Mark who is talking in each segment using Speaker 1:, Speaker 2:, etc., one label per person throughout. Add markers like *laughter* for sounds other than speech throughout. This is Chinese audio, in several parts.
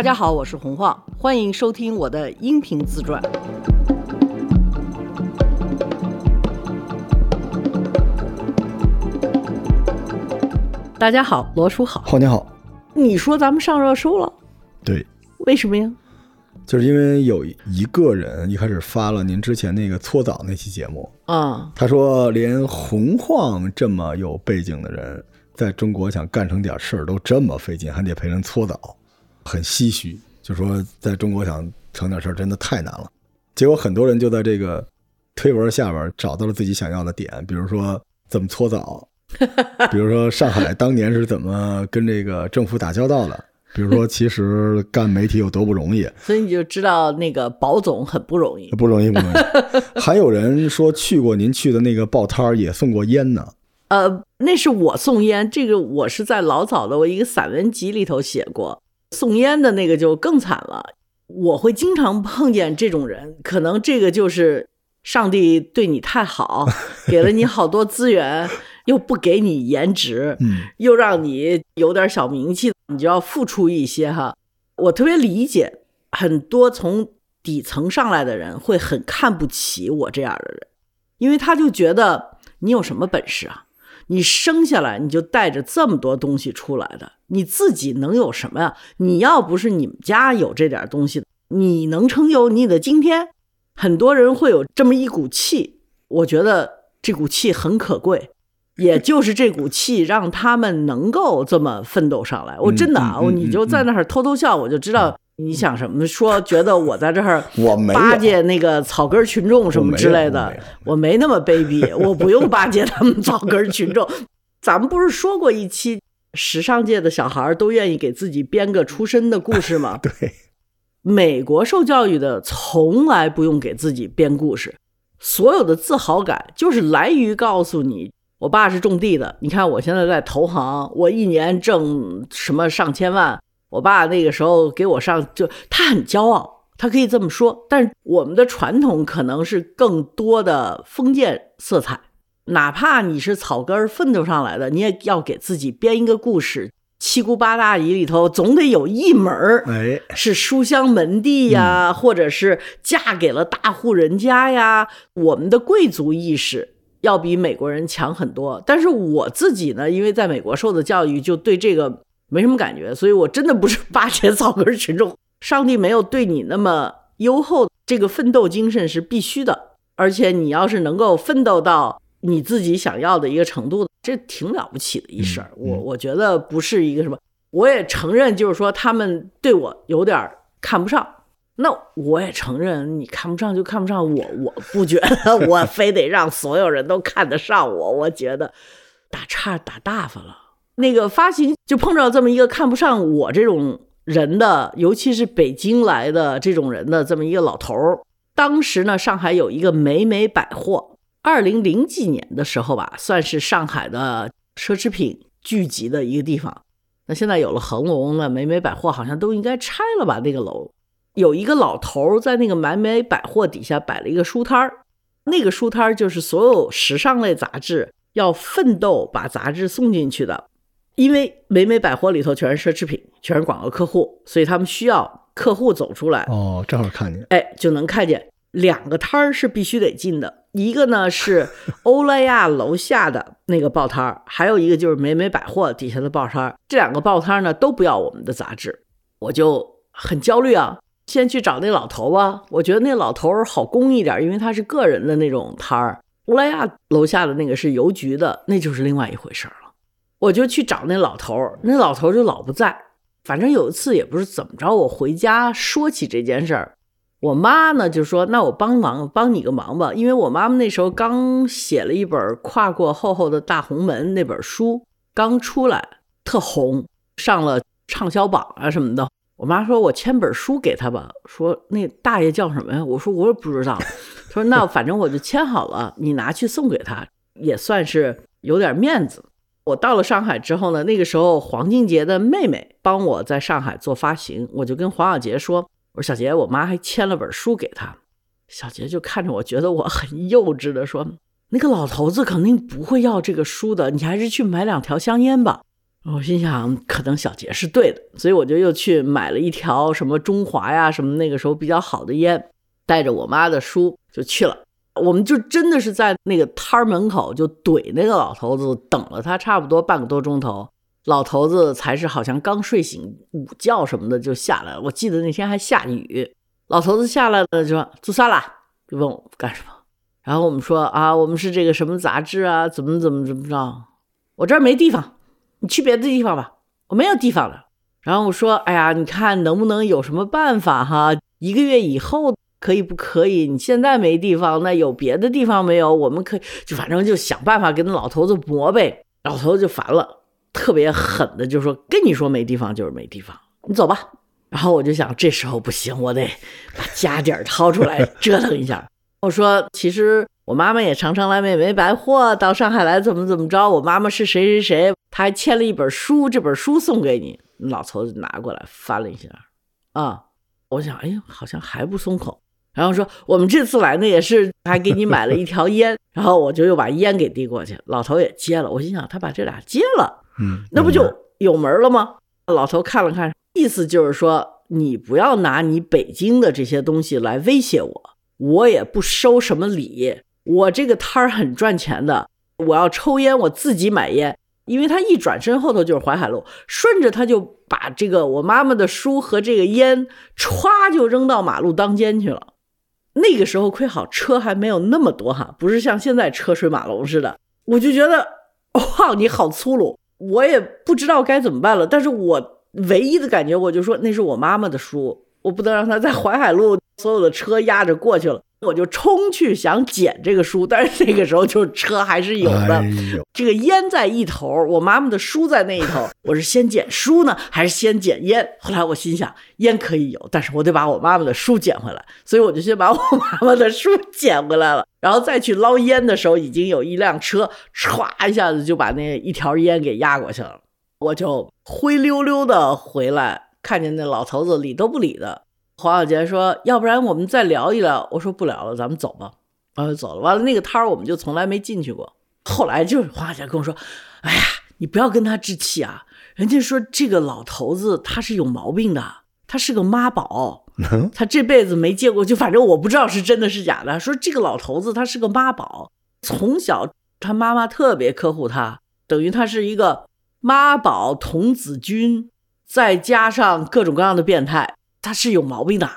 Speaker 1: 大家好，我是洪晃，欢迎收听我的音频自传。大家好，罗叔好。
Speaker 2: 浩你好，
Speaker 1: 你说咱们上热搜了，
Speaker 2: 对，
Speaker 1: 为什么呀？
Speaker 2: 就是因为有一个人一开始发了您之前那个搓澡那期节目，
Speaker 1: 啊、
Speaker 2: 他说连洪晃这么有背景的人，在中国想干成点事儿都这么费劲，还得陪人搓澡，很唏嘘。就说在中国想成点事儿真的太难了。结果很多人就在这个推文下边找到了自己想要的点，比如说怎么搓澡，*laughs* 比如说上海当年是怎么跟这个政府打交道的，比如说其实干媒体有多不容易，*laughs*
Speaker 1: 所以你就知道那个保总很不容易。
Speaker 2: 不容易，不容易。还有人说去过您去的那个报摊儿，也送过烟呢。
Speaker 1: 呃，那是我送烟，这个我是在老早的我一个散文集里头写过。送烟的那个就更惨了，我会经常碰见这种人，可能这个就是上帝对你太好，*laughs* 给了你好多资源，*laughs* 又不给你颜值，
Speaker 2: 嗯，
Speaker 1: 又让你有点小名气，你就要付出一些哈。我特别理解很多从底层上来的人会很看不起我这样的人，因为他就觉得你有什么本事啊？你生下来你就带着这么多东西出来的，你自己能有什么呀？你要不是你们家有这点东西，你能成就你的今天？很多人会有这么一股气，我觉得这股气很可贵，也就是这股气让他们能够这么奋斗上来。我真的啊，你就在那儿偷偷笑，我就知道你想什么。说觉得我在这儿 *laughs*
Speaker 2: 我没
Speaker 1: 巴结那个草根群众什么之类的
Speaker 2: 我没有，
Speaker 1: 我没那么卑鄙，我不用巴结他们草根群众。*laughs* 咱们不是说过一期时尚界的小孩儿都愿意给自己编个出身的故事吗？*laughs*
Speaker 2: 对，
Speaker 1: 美国受教育的从来不用给自己编故事，所有的自豪感就是来于告诉你，我爸是种地的，你看我现在在投行，我一年挣什么上千万，我爸那个时候给我上，就他很骄傲，他可以这么说。但是我们的传统可能是更多的封建色彩，哪怕你是草根儿奋斗上来的，你也要给自己编一个故事。七姑八大姨里头总得有一门儿，
Speaker 2: 哎，
Speaker 1: 是书香门第呀，或者是嫁给了大户人家呀。我们的贵族意识要比美国人强很多。但是我自己呢，因为在美国受的教育，就对这个没什么感觉，所以我真的不是巴结草根群众。上帝没有对你那么优厚，这个奋斗精神是必须的。而且你要是能够奋斗到你自己想要的一个程度，这挺了不起的一事儿。我我觉得不是一个什么，我也承认，就是说他们对我有点儿看不上。那我也承认，你看不上就看不上我，我不觉得 *laughs* 我非得让所有人都看得上我。我觉得打岔打大发了。那个发行就碰到这么一个看不上我这种人的，尤其是北京来的这种人的这么一个老头儿。当时呢，上海有一个美美百货，二零零几年的时候吧，算是上海的奢侈品聚集的一个地方。那现在有了恒隆了，美美百货好像都应该拆了吧？那个楼有一个老头儿在那个美美百货底下摆了一个书摊儿，那个书摊儿就是所有时尚类杂志要奋斗把杂志送进去的，因为美美百货里头全是奢侈品，全是广告客户，所以他们需要客户走出来，
Speaker 2: 哦，正好看见，
Speaker 1: 哎，就能看见两个摊儿是必须得进的，一个呢是 *laughs* 欧莱雅楼下的那个报摊儿，还有一个就是美美百货底下的报摊儿。这两个报摊儿呢都不要我们的杂志，我就很焦虑啊。先去找那老头吧，我觉得那老头儿好公一点，因为他是个人的那种摊儿。欧莱雅楼下的那个是邮局的，那就是另外一回事儿了。我就去找那老头儿，那老头儿就老不在。反正有一次也不是怎么着，我回家说起这件事儿，我妈呢就说：“那我帮忙，帮你个忙吧。”因为我妈妈那时候刚写了一本《跨过厚厚的大红门》那本书，刚出来，特红，上了畅销榜啊什么的。我妈说：“我签本书给她吧。”说那大爷叫什么呀？我说我也不知道。她说：“那反正我就签好了，你拿去送给他，也算是有点面子。”我到了上海之后呢，那个时候黄静杰的妹妹帮我在上海做发行，我就跟黄小杰说：“我说小杰，我妈还签了本书给他。”小杰就看着我，觉得我很幼稚的说：“那个老头子肯定不会要这个书的，你还是去买两条香烟吧。”我心想，可能小杰是对的，所以我就又去买了一条什么中华呀，什么那个时候比较好的烟，带着我妈的书就去了。我们就真的是在那个摊儿门口就怼那个老头子，等了他差不多半个多钟头。老头子才是好像刚睡醒，午觉什么的就下来了。我记得那天还下雨，老头子下来了就说：“做啥啦？”就问我干什么。然后我们说：“啊，我们是这个什么杂志啊，怎么怎么怎么着？我这儿没地方，你去别的地方吧，我没有地方了。”然后我说：“哎呀，你看能不能有什么办法哈？一个月以后。”可以不可以？你现在没地方，那有别的地方没有？我们可以就反正就想办法跟那老头子磨呗。老头子就烦了，特别狠的就说：“跟你说没地方就是没地方，你走吧。”然后我就想，这时候不行，我得把家底儿掏出来折腾一下。*laughs* 我说：“其实我妈妈也常常来美美百货，到上海来怎么怎么着。我妈妈是谁谁谁，她还签了一本书，这本书送给你。”老头子拿过来翻了一下，啊，我想，哎好像还不松口。然后说我们这次来呢也是还给你买了一条烟，然后我就又把烟给递过去，老头也接了。我心想他把这俩接了，
Speaker 2: 嗯，
Speaker 1: 那不就有门了吗？老头看了看，意思就是说你不要拿你北京的这些东西来威胁我，我也不收什么礼，我这个摊儿很赚钱的，我要抽烟我自己买烟。因为他一转身后头就是淮海路，顺着他就把这个我妈妈的书和这个烟歘就扔到马路当间去了。那个时候亏好车还没有那么多哈，不是像现在车水马龙似的。我就觉得哇，你好粗鲁，我也不知道该怎么办了。但是我唯一的感觉，我就说那是我妈妈的书，我不能让她在淮海路所有的车压着过去了。我就冲去想捡这个书，但是那个时候就车还是有的。这个烟在一头，我妈妈的书在那一头。*laughs* 我是先捡书呢，还是先捡烟？后来我心想，烟可以有，但是我得把我妈妈的书捡回来，所以我就先把我妈妈的书捡回来了。然后再去捞烟的时候，已经有一辆车歘一下子就把那一条烟给压过去了。我就灰溜溜的回来，看见那老头子理都不理的。黄小杰说：“要不然我们再聊一聊。”我说：“不聊了，咱们走吧。”然后就走了。完了，那个摊儿我们就从来没进去过。后来就是黄小杰跟我说：“哎呀，你不要跟他置气啊！人家说这个老头子他是有毛病的，他是个妈宝，他这辈子没见过，就反正我不知道是真的是假的。说这个老头子他是个妈宝，从小他妈妈特别呵护他，等于他是一个妈宝童子军，再加上各种各样的变态。”他是有毛病的，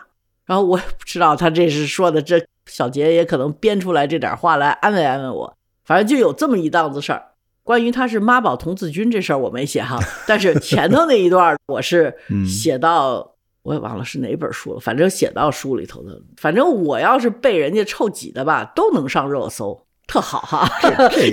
Speaker 1: 然后我也不知道他这是说的，这小杰也可能编出来这点话来安慰安慰我。反正就有这么一档子事儿。关于他是妈宝童子军这事儿我没写哈，*laughs* 但是前头那一段我是写到，我也忘了是哪本书了，反正写到书里头的。反正我要是被人家臭挤的吧，都能上热搜。特好哈，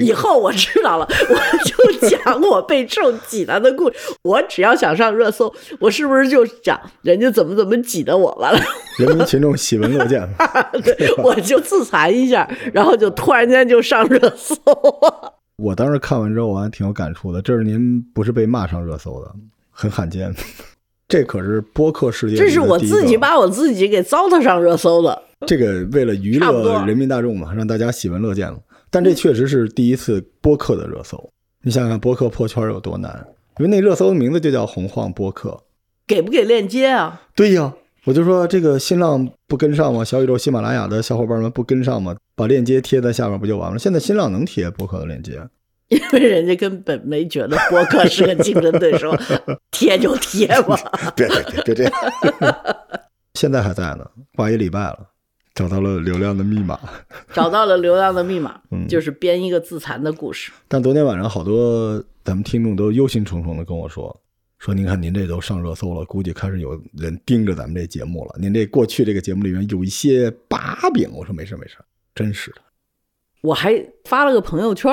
Speaker 1: 以后我知道了，*laughs* 我就讲我被臭挤了的故事。我只要想上热搜，我是不是就讲人家怎么怎么挤的我完了？
Speaker 2: 人民群众喜闻乐见，*laughs*
Speaker 1: 对，我就自残一下，然后就突然间就上热搜。
Speaker 2: 我当时看完之后，我还挺有感触的。这是您不是被骂上热搜的，很罕见。这可是播客世界，
Speaker 1: 这是我自己把我自己给糟蹋上热搜的。*laughs*
Speaker 2: 这个为了娱乐人民大众嘛，让大家喜闻乐见了。但这确实是第一次播客的热搜。你想想，播客破圈有多难？因为那热搜的名字就叫“洪晃播客”。
Speaker 1: 给不给链接啊？
Speaker 2: 对呀，我就说这个新浪不跟上吗？小宇宙、喜马拉雅的小伙伴们不跟上吗？把链接贴在下面不就完了？现在新浪能贴播客的链接，
Speaker 1: 因为人家根本没觉得播客是个竞争对手，*laughs* 贴就贴吧。
Speaker 2: 别别别别这样！*laughs* 现在还在呢，挂一礼拜了。找到了流量的密码，*laughs*
Speaker 1: 找到了流量的密码，就是编一个自残的故事。
Speaker 2: 但昨天晚上好多咱们听众都忧心忡忡的跟我说，说您看您这都上热搜了，估计开始有人盯着咱们这节目了。您这过去这个节目里面有一些把柄。我说没事没事，真是的。
Speaker 1: 我还发了个朋友圈，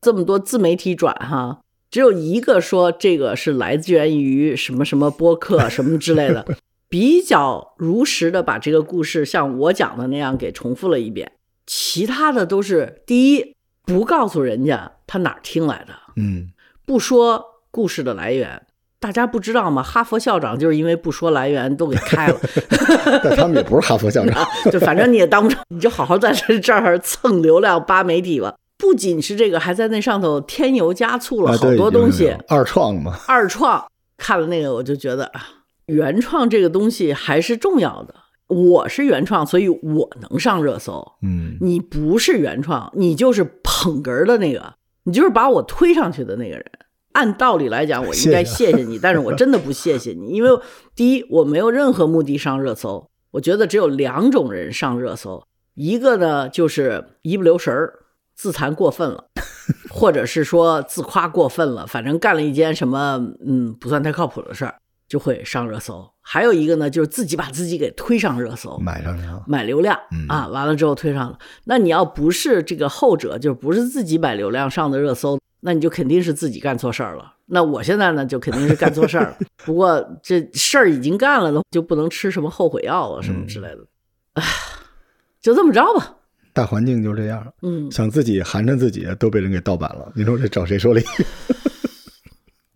Speaker 1: 这么多自媒体转哈，只有一个说这个是来自于什么什么播客什么之类的。比较如实的把这个故事像我讲的那样给重复了一遍，其他的都是第一不告诉人家他哪儿听来的，
Speaker 2: 嗯，
Speaker 1: 不说故事的来源，大家不知道吗？哈佛校长就是因为不说来源都给开了，*laughs*
Speaker 2: 但他们也不是哈佛校长，*laughs*
Speaker 1: 就反正你也当不成，你就好好在这这儿蹭流量扒媒体吧。不仅是这个，还在那上头添油加醋了
Speaker 2: 啊，
Speaker 1: 好多东西。
Speaker 2: 二创嘛，
Speaker 1: 二创看了那个，我就觉得啊原创这个东西还是重要的。我是原创，所以我能上热搜。
Speaker 2: 嗯，
Speaker 1: 你不是原创，你就是捧哏儿的那个，你就是把我推上去的那个人。按道理来讲，我应该谢谢你，*laughs* 但是我真的不谢谢你，因为第一，我没有任何目的上热搜。我觉得只有两种人上热搜，一个呢就是一不留神儿，自残过分了，*laughs* 或者是说自夸过分了，反正干了一件什么嗯不算太靠谱的事儿，就会上热搜。还有一个呢，就是自己把自己给推上热搜，
Speaker 2: 买上去了，
Speaker 1: 买流量
Speaker 2: 嗯
Speaker 1: 啊，完了之后推上了。那你要不是这个后者，就不是自己买流量上的热搜，那你就肯定是自己干错事儿了。那我现在呢，就肯定是干错事儿了。不过这事儿已经干了的，就不能吃什么后悔药啊什么之类的。唉，就这么着吧。
Speaker 2: 大环境就这样，
Speaker 1: 嗯，
Speaker 2: 想自己寒碜自己都被人给盗版了，你说这找谁说理？*laughs*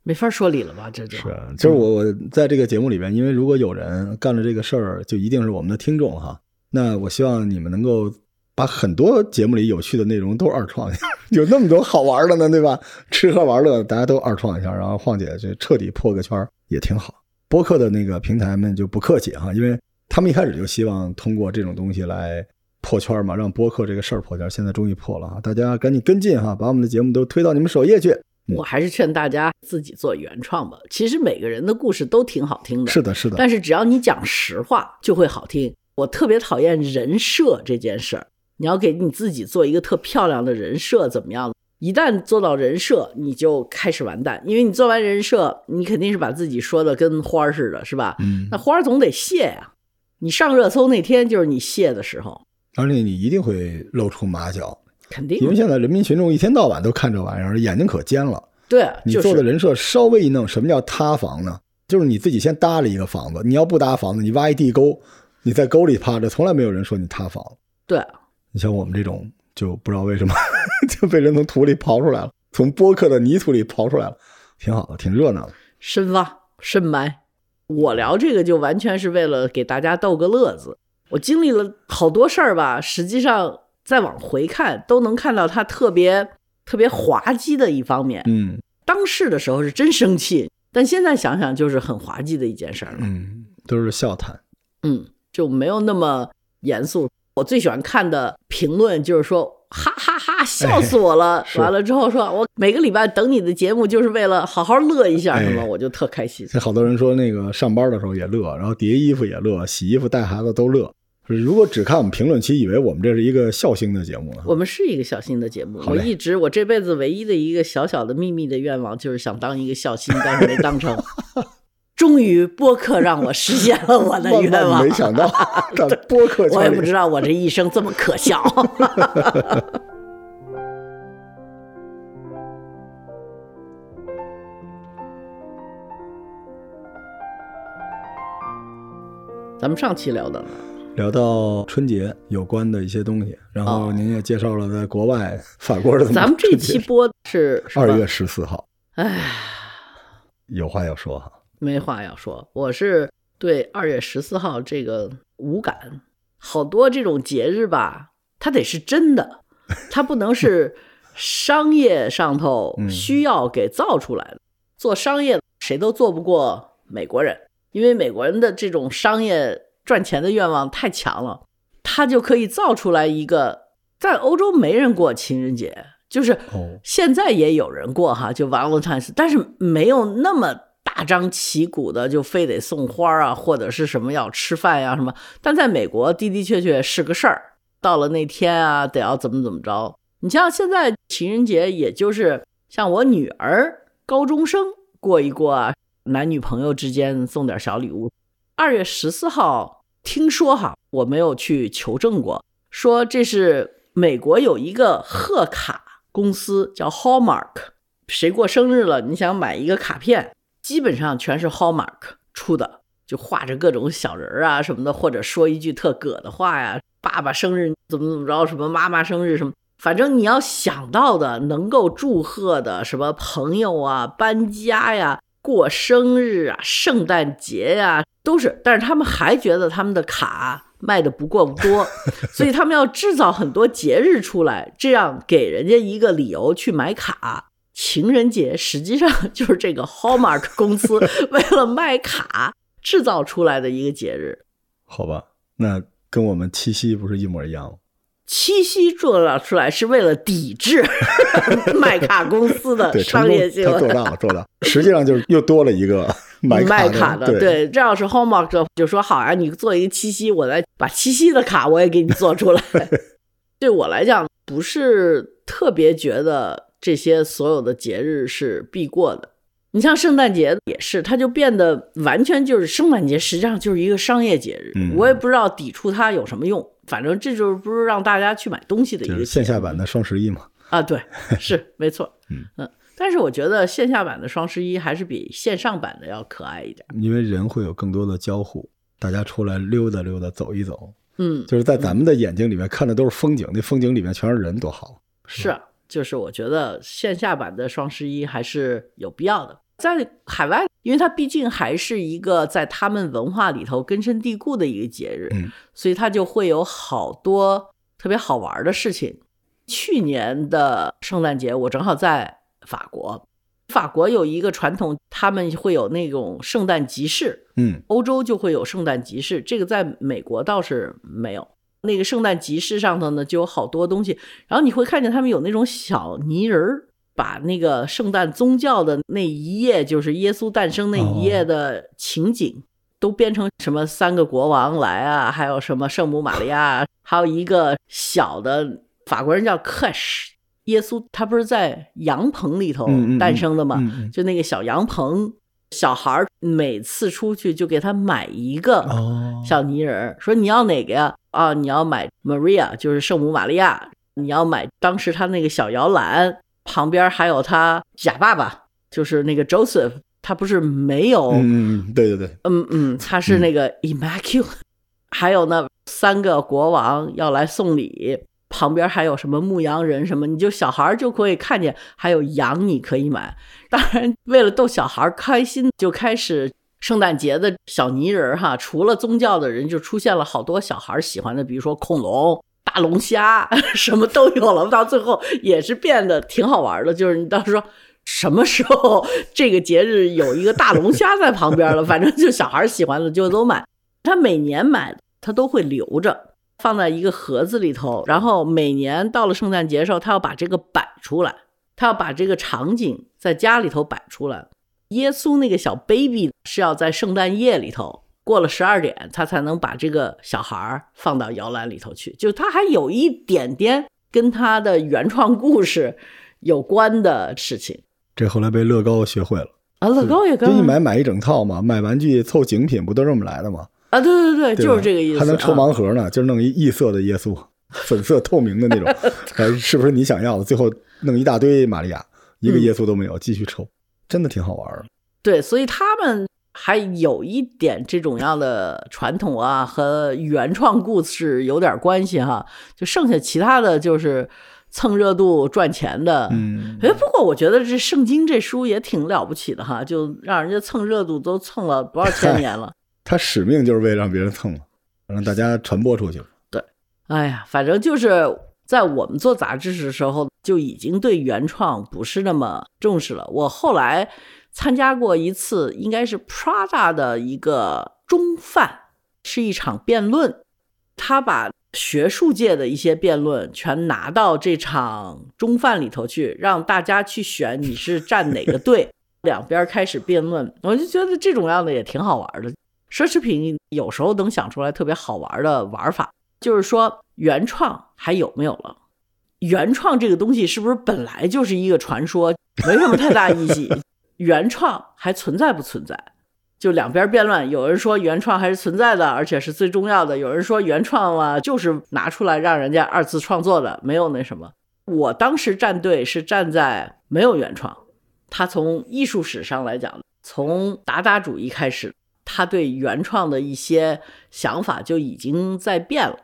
Speaker 1: 没法说理了吧？这就是，
Speaker 2: 就是我我在这个节目里边，因为如果有人干了这个事儿，就一定是我们的听众哈。那我希望你们能够把很多节目里有趣的内容都二创一下，*laughs* 有那么多好玩的呢，对吧？吃喝玩乐大家都二创一下，然后晃姐就彻底破个圈也挺好。播客的那个平台们就不客气哈，因为他们一开始就希望通过这种东西来破圈嘛，让播客这个事儿破圈。现在终于破了哈，大家赶紧跟进哈，把我们的节目都推到你们首页去。
Speaker 1: 我还是劝大家自己做原创吧。其实每个人的故事都挺好听的，
Speaker 2: 是的，是的，
Speaker 1: 但是只要你讲实话，就会好听。我特别讨厌人设这件事儿，你要给你自己做一个特漂亮的人设，怎么样？一旦做到人设，你就开始完蛋，因为你做完人设，你肯定是把自己说的跟花儿似的，是吧？
Speaker 2: 嗯
Speaker 1: 那花儿总得谢呀、你上热搜那天就是你谢的时候，
Speaker 2: 而且你一定会露出马脚，
Speaker 1: 肯定
Speaker 2: 因为现在人民群众一天到晚都看这玩意儿，眼睛可尖了。
Speaker 1: 对，
Speaker 2: 你做的人设稍微一弄，什么叫塌房呢？就是你自己先搭了一个房子，你要不搭房子，你挖一地沟，你在沟里趴着，从来没有人说你塌房。
Speaker 1: 对，
Speaker 2: 你像我们这种，就不知道为什么 *laughs* 就被人从土里刨出来了，从播客的泥土里刨出来了，挺好的，挺热闹的。
Speaker 1: 深挖深埋。我聊这个就完全是为了给大家逗个乐子。我经历了好多事儿吧，实际上再往回看，都能看到他特别特别滑稽的一方面。
Speaker 2: 嗯
Speaker 1: 当时的时候是真生气，但现在想想就是很滑稽的一件事儿了。
Speaker 2: 嗯，都是笑谈。
Speaker 1: 嗯，就没有那么严肃。我最喜欢看的评论就是说，哈哈哈笑死我了。*laughs*
Speaker 2: 是
Speaker 1: 完了之后说，我每个礼拜等你的节目，就是为了好好乐一下，
Speaker 2: 哎
Speaker 1: 什么，我就特开心。
Speaker 2: 好多人说那个上班的时候也乐，然后叠衣服也乐，洗衣服带孩子都乐。如果只看我们评论区，以为我们这是一个笑星的节目呢。
Speaker 1: 我们是一个孝星的节目，我一直我这辈子唯一的一个小小的秘密的愿望就是想当一个孝星，但是没当成。*laughs* 终于播客让我实现了我的愿望，
Speaker 2: 万没想到，这播客
Speaker 1: 我也不知道我这一生这么可笑。*laughs* 咱们上期聊的
Speaker 2: 聊到春节有关的一些东西，然后
Speaker 1: 哦
Speaker 2: 您也介绍了在国外法国的。
Speaker 1: 咱们这期播是
Speaker 2: 二月十四号，
Speaker 1: 哎，
Speaker 2: 有话要说哈。
Speaker 1: 没话要说，我是对二月十四号这个无感。好多这种节日吧，它得是真的，它不能是 *laughs* 商业上头
Speaker 2: 嗯
Speaker 1: 需要给造出来的。做商业谁都做不过美国人，因为美国人的这种商业赚钱的愿望太强了，他就可以造出来一个。在欧洲没人过情人节，就是
Speaker 2: 哦
Speaker 1: 现在也有人过哈，就 Valentine's，但是没有那么大张旗鼓的，就非得送花啊，或者是什么要吃饭呀、什么。但在美国的的确确是个事儿，到了那天啊，得要怎么怎么着。你像现在情人节，也就是像我女儿高中生过一过啊，男女朋友之间送点小礼物。二月十四号，听说哈，我没有去求证过，说这是美国有一个贺卡公司叫 Hallmark，谁过生日了，你想买一个卡片，基本上全是 Hallmark 出的，就画着各种小人儿啊什么的，或者说一句特葛的话呀，爸爸生日怎么怎么着，什么妈妈生日什么。反正你要想到的能够祝贺的，什么朋友啊、搬家呀，过生日啊、圣诞节呀、都是，但是他们还觉得他们的卡卖的不够多，*laughs* 所以他们要制造很多节日出来，这样给人家一个理由去买卡。情人节实际上就是这个 Hallmark 公司为了卖卡制造出来的一个节日。
Speaker 2: 好吧，那跟我们七夕不是一模一样吗？
Speaker 1: 七夕做了出来是为了抵制 *laughs* 卖卡公司的，商业行为。
Speaker 2: 到了，做到了。实际上就是又多了一个买 *laughs*
Speaker 1: 卖
Speaker 2: 卡
Speaker 1: 卡的，对，这要是 Hallmark 就说好啊，你做一个七夕，我来把七夕的卡我也给你做出来。*laughs* 对我来讲，不是特别觉得这些所有的节日是必过的。你像圣诞节也是，它就变得完全就是圣诞节，实际上就是一个商业节日。
Speaker 2: 嗯
Speaker 1: 我也不知道抵触它有什么用，反正这就是不是让大家去买东西的一
Speaker 2: 就是
Speaker 1: 个
Speaker 2: 线下版的双十一嘛。
Speaker 1: 啊，对，是没错，
Speaker 2: 嗯
Speaker 1: 但是我觉得线下版的双十一还是比线上版的要可爱一点。
Speaker 2: 因为人会有更多的交互，大家出来溜达溜达，走一走，
Speaker 1: 嗯，
Speaker 2: 就是在咱们的眼睛里面看的都是风景，那风景里面全是人，多好。
Speaker 1: 是啊，就是我觉得线下版的双十一还是有必要的。在海外，因为它毕竟还是一个在他们文化里头根深蒂固的一个节日，
Speaker 2: 嗯
Speaker 1: 所以它就会有好多特别好玩的事情。去年的圣诞节，我正好在法国，法国有一个传统，他们会有那种圣诞集市，
Speaker 2: 嗯
Speaker 1: 欧洲就会有圣诞集市，这个在美国倒是没有。那个圣诞集市上头呢，就有好多东西，然后你会看见他们有那种小泥人儿，把那个圣诞宗教的那一页，就是耶稣诞生那一页的情景，都编成什么三个国王来啊，还有什么圣母玛利亚，还有一个小的法国人叫 Cash，耶稣他不是在羊棚里头诞生的吗？
Speaker 2: 嗯嗯
Speaker 1: 就那个小羊棚，小孩儿每次出去就给他买一个
Speaker 2: 哦，
Speaker 1: 小泥人儿，说你要哪个呀？啊，你要买 Maria，就是圣母玛利亚。你要买当时他那个小摇篮旁边还有他假爸爸，就是那个 Joseph，他不是没有，
Speaker 2: 嗯对对对，
Speaker 1: 嗯嗯，他是那个 Immaculate，、还有呢三个国王要来送礼，旁边还有什么牧羊人什么，你就小孩儿就可以看见，还有羊你可以买。当然，为了逗小孩儿开心，就开始圣诞节的小泥人儿哈，除了宗教的人，就出现了好多小孩儿喜欢的，比如说恐龙。大龙虾 *laughs* 什么都有了，到最后也是变得挺好玩的。就是你当时说什么时候这个节日有一个大龙虾在旁边了，*laughs* 反正就小孩喜欢的就都买。他每年买，他都会留着，放在一个盒子里头。然后每年到了圣诞节的时候，他要把这个摆出来，他要把这个场景在家里头摆出来。耶稣那个小 baby 是要在圣诞夜里头过了十二点，他才能把这个小孩儿放到摇篮里头去。就他还有一点点跟他的原创故事有关的事情
Speaker 2: 这后来被乐高学会了，
Speaker 1: 啊。乐高也跟
Speaker 2: 就一买买一整套嘛，买玩具凑景品不都这么来的吗？
Speaker 1: 啊，对对对，
Speaker 2: 对
Speaker 1: 就是这个意思。
Speaker 2: 还能抽
Speaker 1: 啊
Speaker 2: 盲盒呢，就是弄一异色的耶稣，粉色透明的那种，*laughs* 哎，是不是你想要的？最后弄一大堆玛利亚，一个
Speaker 1: 嗯
Speaker 2: 耶稣都没有，继续抽，真的挺好玩的。
Speaker 1: 对，所以他们还有一点这种样的传统啊，和原创故事有点关系哈。就剩下其他的就是蹭热度赚钱的。
Speaker 2: 嗯，
Speaker 1: 哎，不过我觉得这圣经这书也挺了不起的哈，就让人家蹭热度都蹭了多少千年了。*laughs*
Speaker 2: 他使命就是为了让别人蹭嘛，让大家传播出去。
Speaker 1: 对哎呀，反正就是在我们做杂志的时候，就已经对原创不是那么重视了。我后来参加过一次，应该是 Prada 的一个中饭，是一场辩论，他把学术界的一些辩论全拿到这场中饭里头去，让大家去选你是站哪个队，*laughs* 两边开始辩论。我就觉得这种样的也挺好玩的。奢侈品有时候能想出来特别好玩的玩法，就是说原创还有没有了？原创这个东西是不是本来就是一个传说，没什么太大意义？原创还存在不存在？就两边辩论，有人说原创还是存在的，而且是最重要的；有人说原创啊，就是拿出来让人家二次创作的，没有那什么。我当时站队是站在没有原创，他从艺术史上来讲，从达达主义开始，他对原创的一些想法就已经在变了。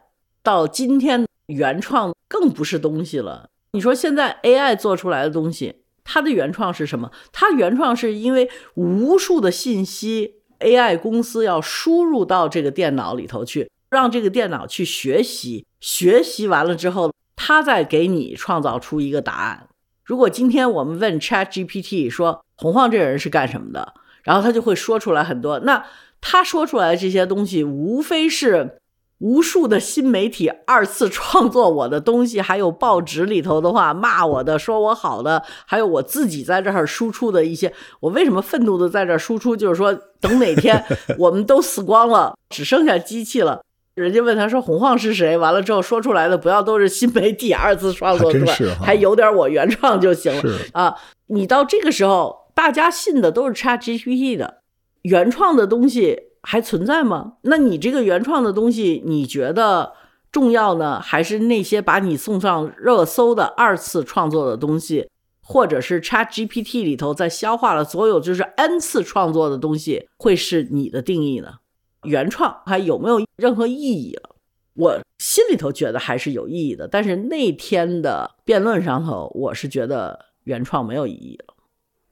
Speaker 1: 到今天，原创更不是东西了。你说现在 AI 做出来的东西，它的原创是什么？它原创是因为无数的信息，AI 公司要输入到这个电脑里头去，让这个电脑去学习，学习完了之后，它再给你创造出一个答案。如果今天我们问 ChatGPT 说洪晃这人是干什么的，然后他就会说出来很多。那他说出来的这些东西，无非是。无数的新媒体二次创作我的东西，还有报纸里头的话骂我的、说我好的，还有我自己在这儿输出的一些。我为什么愤怒的在这儿输出？就是说，等哪天 *laughs* 我们都死光了，只剩下机器了，人家问他说洪晃是谁，完了之后说出来的不要都是新媒体二次创作出来，还有点我原创就行了啊！你到这个时候，大家信的都是 ChatGPT 的原创的东西。还存在吗？那你这个原创的东西，你觉得重要呢，还是那些把你送上热搜的二次创作的东西，或者是 Chat GPT 里头在消化了所有就是 N 次创作的东西，会是你的定义呢？原创还有没有任何意义了？我心里头觉得还是有意义的，但是那天的辩论上头，我是觉得原创没有意义了。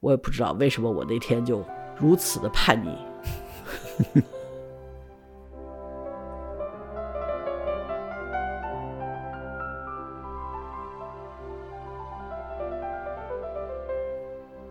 Speaker 1: 我也不知道为什么我那天就如此的叛逆。*laughs*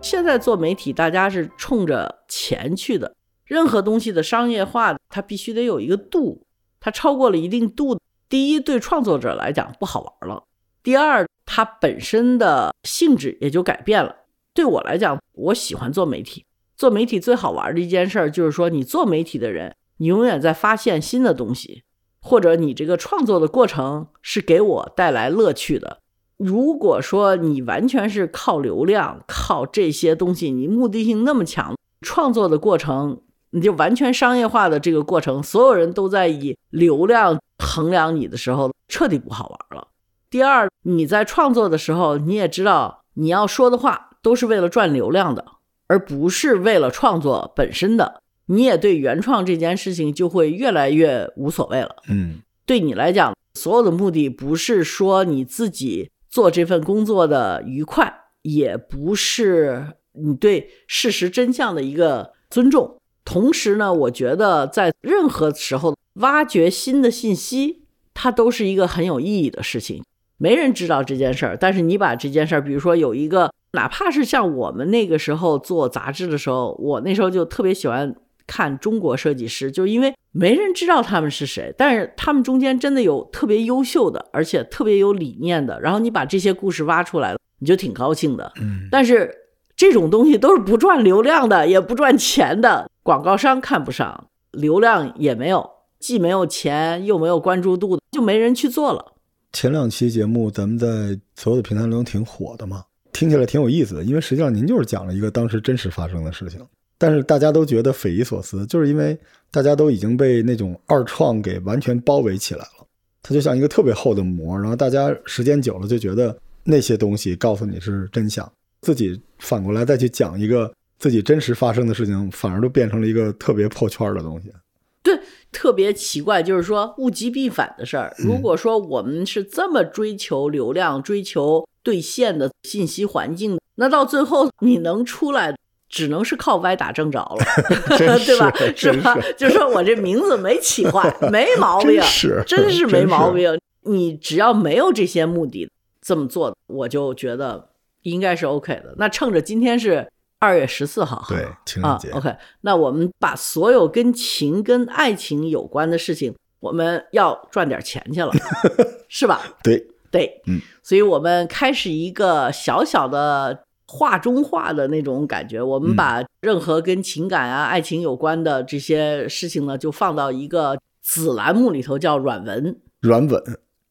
Speaker 1: 现在做媒体，大家是冲着钱去的。任何东西的商业化，它必须得有一个度。它超过了一定度，第一，对创作者来讲不好玩了；第二，它本身的性质也就改变了。对我来讲，我喜欢做媒体。做媒体最好玩的一件事儿，就是说，你做媒体的人，你永远在发现新的东西，或者你这个创作的过程是给我带来乐趣的。如果说你完全是靠流量、靠这些东西，你目的性那么强，创作的过程你就完全商业化的这个过程，所有人都在以流量衡量你的时候，彻底不好玩了。第二，你在创作的时候，你也知道你要说的话都是为了赚流量的。而不是为了创作本身的，你也对原创这件事情就会越来越无所谓了。
Speaker 2: 嗯，
Speaker 1: 对你来讲，所有的目的不是说你自己做这份工作的愉快，也不是你对事实真相的一个尊重。同时呢，我觉得在任何时候挖掘新的信息，它都是一个很有意义的事情。没人知道这件事儿，但是你把这件事儿，比如说有一个。哪怕是像我们那个时候做杂志的时候，我那时候就特别喜欢看中国设计师，就因为没人知道他们是谁，但是他们中间真的有特别优秀的，而且特别有理念的。然后你把这些故事挖出来了，你就挺高兴的。
Speaker 2: 嗯，
Speaker 1: 但是这种东西都是不赚流量的，也不赚钱的，广告商看不上，流量也没有，既没有钱又没有关注度，就没人去做了。
Speaker 2: 前两期节目咱们在所有的平台中挺火的嘛。听起来挺有意思的，因为实际上您就是讲了一个当时真实发生的事情，但是大家都觉得匪夷所思，就是因为大家都已经被那种二创给完全包围起来了，它就像一个特别厚的膜，然后大家时间久了就觉得那些东西告诉你是真相，自己反过来再去讲一个自己真实发生的事情，反而都变成了一个特别破圈的东西。
Speaker 1: 对，特别奇怪，就是说物极必反的事儿。如果说我们是这么追求流量、追求。兑现的信息环境，那到最后你能出来，只能是靠歪打正着了，*laughs* 对吧？是吧？就说我这名字没起坏，没毛病，
Speaker 2: 是，
Speaker 1: 真是没毛病。你只要没有这些目的这么做，我就觉得应该是 OK 的。那趁着今天是二月十四号，
Speaker 2: 对，情人节
Speaker 1: ，OK，那我们把所有跟情、跟爱情有关的事情，我们要赚点钱去了，*laughs* 是吧？
Speaker 2: 对。
Speaker 1: 对，
Speaker 2: 嗯，
Speaker 1: 所以我们开始一个小小的画中画的那种感觉。我们把任何跟情感啊、爱情有关的这些事情呢，就放到一个子栏目里头，叫软文。
Speaker 2: 软吻，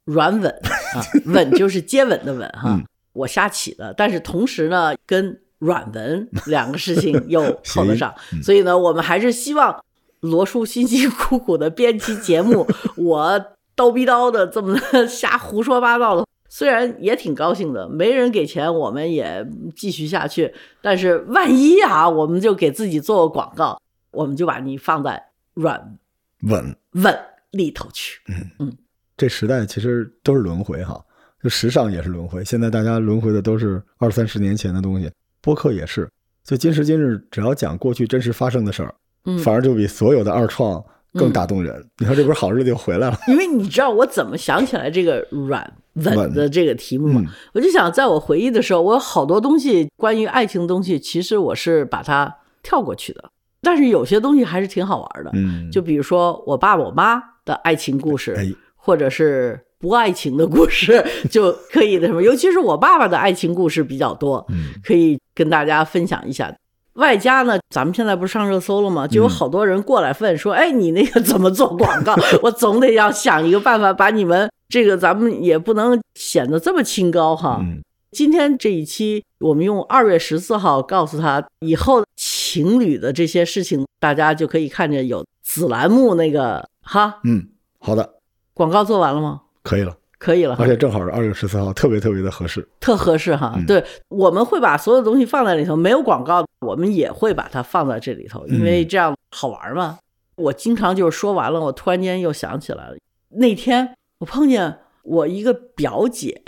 Speaker 1: 软吻啊，吻 *laughs* 就是接吻的吻哈。我瞎起的，但是同时呢，跟软文两个事情又扣得上，*laughs* 所以呢，我们还是希望罗叔辛辛苦苦的编辑节目，*laughs* 我。叨逼叨的这么瞎胡说八道的，虽然也挺高兴的，没人给钱，我们也继续下去。但是万一啊，我们就给自己做个广告，我们就把你放在软
Speaker 2: 稳
Speaker 1: 稳里头去。
Speaker 2: 嗯嗯，这时代其实都是轮回哈，就时尚也是轮回。现在大家轮回的都是二三十年前的东西，播客也是，就今时今日，只要讲过去真实发生的事儿，
Speaker 1: 嗯，
Speaker 2: 反而就比所有的二创更打动人。*laughs* 你看，这不是好日子又回来了？
Speaker 1: 因为你知道我怎么想起来这个软 *laughs* 稳的这个题目吗？
Speaker 2: 嗯
Speaker 1: 我就想，在我回忆的时候，我有好多东西关于爱情的东西，其实我是把它跳过去的，但是有些东西还是挺好玩的。
Speaker 2: 嗯，
Speaker 1: 就比如说我爸我妈的爱情故事，
Speaker 2: 哎，
Speaker 1: 或者是不爱情的故事，就可以的什么，尤其是我爸爸的爱情故事比较多，
Speaker 2: 嗯
Speaker 1: 可以跟大家分享一下。外加呢，咱们现在不是上热搜了吗？就有好多人过来问说：“哎，你那个怎么做广告？” *laughs* 我总得要想一个办法把你们这个，咱们也不能显得这么清高哈。
Speaker 2: 嗯
Speaker 1: 今天这一期，我们用二月十四号告诉他，以后情侣的这些事情，大家就可以看见有子栏目那个哈
Speaker 2: 嗯，好的，
Speaker 1: 广告做完了吗？
Speaker 2: 可以了。
Speaker 1: 可以了
Speaker 2: 而，且正好是二月十四号，特别特别的合适。
Speaker 1: 特合适哈。
Speaker 2: 嗯
Speaker 1: 对，我们会把所有东西放在里头，没有广告，我们也会把它放在这里头，因为这样好玩嘛。我经常就是说完了，我突然间又想起来了，那天我碰见我一个表姐，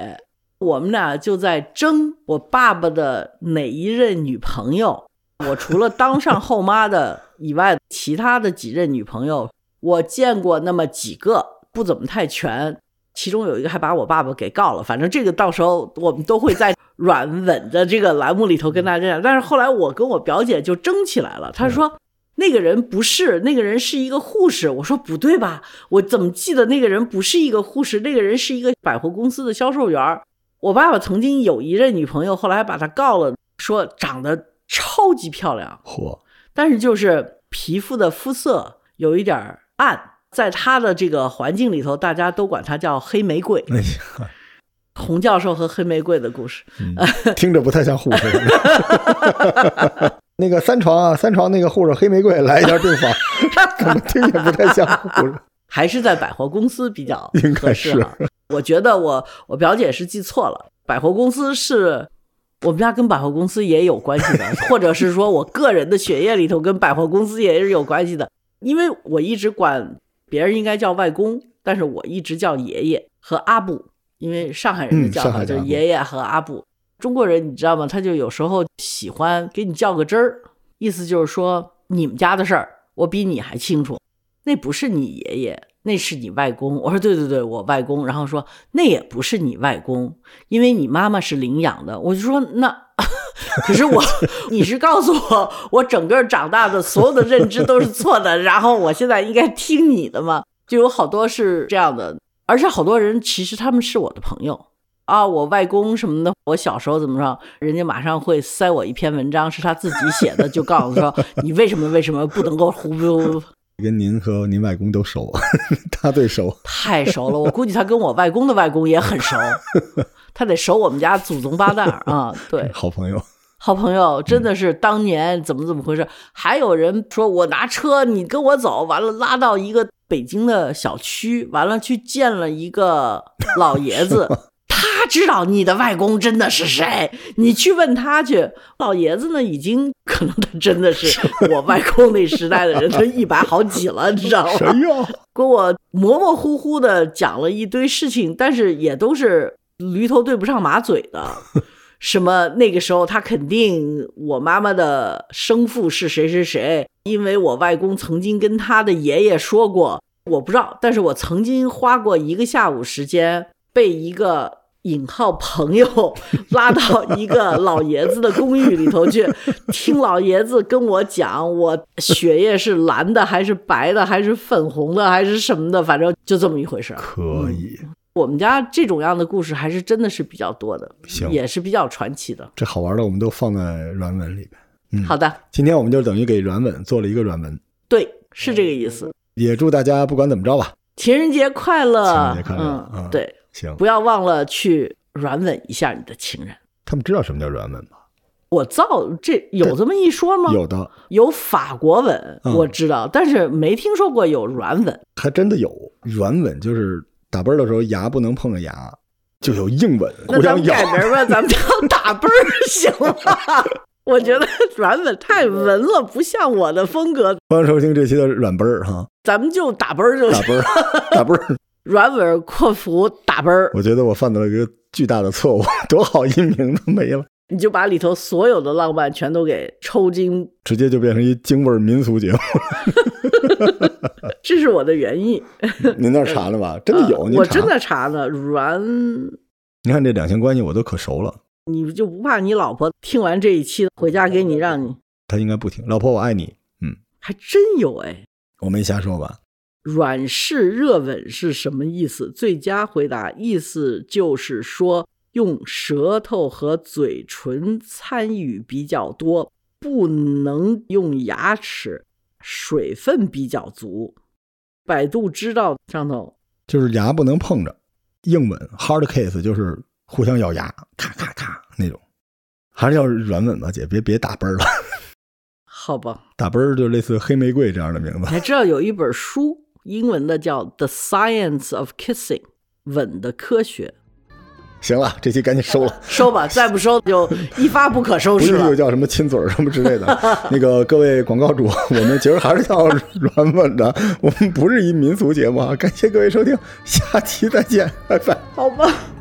Speaker 1: 我们俩就在争我爸爸的哪一任女朋友。我除了当上后妈的以外，其他的几任女朋友，我见过那么几个，不怎么太全。其中有一个还把我爸爸给告了，反正这个到时候我们都会在软稳的这个栏目里头跟大家讲。但是后来我跟我表姐就争起来了，她说那个人不是，那个人是一个护士。我说不对吧？我怎么记得那个人不是一个护士，那个人是一个百货公司的销售员。我爸爸曾经有一任女朋友，后来把他告了，说长得超级漂亮，
Speaker 2: 嚯，
Speaker 1: 但是就是皮肤的肤色有一点儿暗，在他的这个环境里头，大家都管他叫黑玫瑰。*laughs* 洪教授和黑玫瑰的故事，
Speaker 2: 嗯听着不太像护士。*laughs* 那个三床啊，三床那个护士黑玫瑰来一下病房，*laughs* 怎么听也不太像护士。
Speaker 1: 还是在百货公司比较
Speaker 2: 应该
Speaker 1: 合适哈。我觉得我我表姐是记错了，百货公司是我们家跟百货公司也有关系的，或者是说我个人的血液里头跟百货公司也是有关系的，因为我一直管别人应该叫外公，但是我一直叫爷爷和阿布，因为上海人的
Speaker 2: 嗯
Speaker 1: 叫法就是爷爷和阿布。中国人你知道吗？他就有时候喜欢给你较个真儿，意思就是说你们家的事儿我比你还清楚，那不是你爷爷，那是你外公。我说对对对，我外公。然后说那也不是你外公，因为你妈妈是领养的。我就说那，*laughs* 可是我你是告诉我，我整个长大的所有的认知都是错的，然后我现在应该听你的吗？就有好多是这样的，而且好多人其实他们是我的朋友。啊，我外公什么的，我小时候怎么着，人家马上会塞我一篇文章，是他自己写的，就告诉说你为什么为什么不能够胡不 *laughs*
Speaker 2: 跟您和您外公都熟，*laughs* 他最熟。
Speaker 1: 太熟了，我估计他跟我外公的外公也很熟，他得守我们家祖宗八代 *laughs* 啊。对，
Speaker 2: 好朋友，
Speaker 1: 好朋友真的是当年怎么怎么回事？还有人说我拿车，你跟我走，完了拉到一个北京的小区，完了去见了一个老爷子。*laughs* 他知道你的外公真的是谁，你去问他去。老爷子呢，已经可能他真的是我外公那时代的人，他一百好几了，你知道吗？
Speaker 2: 谁呀？
Speaker 1: 跟我模模糊糊的讲了一堆事情，但是也都是驴头对不上马嘴的。*laughs* 什么那个时候他肯定我妈妈的生父是谁谁谁，因为我外公曾经跟他的爷爷说过，我不知道，但是我曾经花过一个下午时间被一个。引号朋友 *laughs* 拉到一个老爷子的公寓里头去，听老爷子跟我讲，我血液是蓝的还是白的还是粉红的还是什么的，反正就这么一回事儿。
Speaker 2: 可以，
Speaker 1: 我们家这种样的故事还是真的是比较多的，
Speaker 2: 行
Speaker 1: 也是比较传奇的。
Speaker 2: 这好玩的我们都放在软文里边。嗯，
Speaker 1: 好的，
Speaker 2: 今天我们就等于给软文做了一个软文，
Speaker 1: 对，是这个意思。
Speaker 2: 也祝大家不管怎么着吧，
Speaker 1: 情人节快乐！
Speaker 2: 情人节快乐
Speaker 1: 嗯，
Speaker 2: 嗯
Speaker 1: 对，
Speaker 2: 行。
Speaker 1: 不要忘了去软吻一下你的情人。
Speaker 2: 他们知道什么叫软吻吗？
Speaker 1: 我造这有这么一说吗？
Speaker 2: 有的，
Speaker 1: 有法国吻，
Speaker 2: 嗯
Speaker 1: 我知道，但是没听说过有软吻。
Speaker 2: 还真的有软吻，就是打啵儿的时候牙不能碰着牙，就有硬吻，
Speaker 1: 那
Speaker 2: 互相咬。
Speaker 1: 改名吧，咱们叫 *laughs* 打啵儿行吗？我觉得软吻太文了，不像我的风格，
Speaker 2: 欢迎收听这期的软啵儿哈，
Speaker 1: 咱们就打啵儿就行。
Speaker 2: 打啵儿，打啵儿。
Speaker 1: 软吻括弧打啵儿。
Speaker 2: 我觉得我犯了一个巨大的错误，多好一名都没了。
Speaker 1: 你就把里头所有的浪漫全都给抽筋，
Speaker 2: 直接就变成一京味儿民俗节目。*laughs*
Speaker 1: 这是我的原意。
Speaker 2: 您那儿查了吧？*laughs* 真的有，
Speaker 1: 呃我真。的查呢。阮，
Speaker 2: 你看这两性关系我都可熟了，
Speaker 1: 你就不怕你老婆听完这一期回家给你让你？
Speaker 2: 他应该不听。老婆我爱你，嗯，
Speaker 1: 还真有哎。
Speaker 2: 我没瞎说吧？
Speaker 1: 软式热吻是什么意思？最佳回答意思就是说，用舌头和嘴唇参与比较多，不能用牙齿，水分比较足。百度知道上头
Speaker 2: 就是牙不能碰着，硬吻 hard kiss 就是互相咬牙，咔咔咔那种，还是要软吻吧，姐，别别打啵儿了，
Speaker 1: 好吧？
Speaker 2: 打啵儿就类似黑玫瑰这样的名字。
Speaker 1: 你还知道有一本书，英文的叫《The Science of Kissing》，吻的科学。
Speaker 2: 行了，这期赶紧收了。*laughs*
Speaker 1: 收吧，再不收就一发不可收拾了
Speaker 2: 不是又。叫什么亲嘴儿什么之类的。*laughs* 那个各位广告主，*laughs* 我们其实还是要软吻的，我们不是一民俗节目啊。感谢各位收听，下期再见，拜拜。
Speaker 1: 好吧。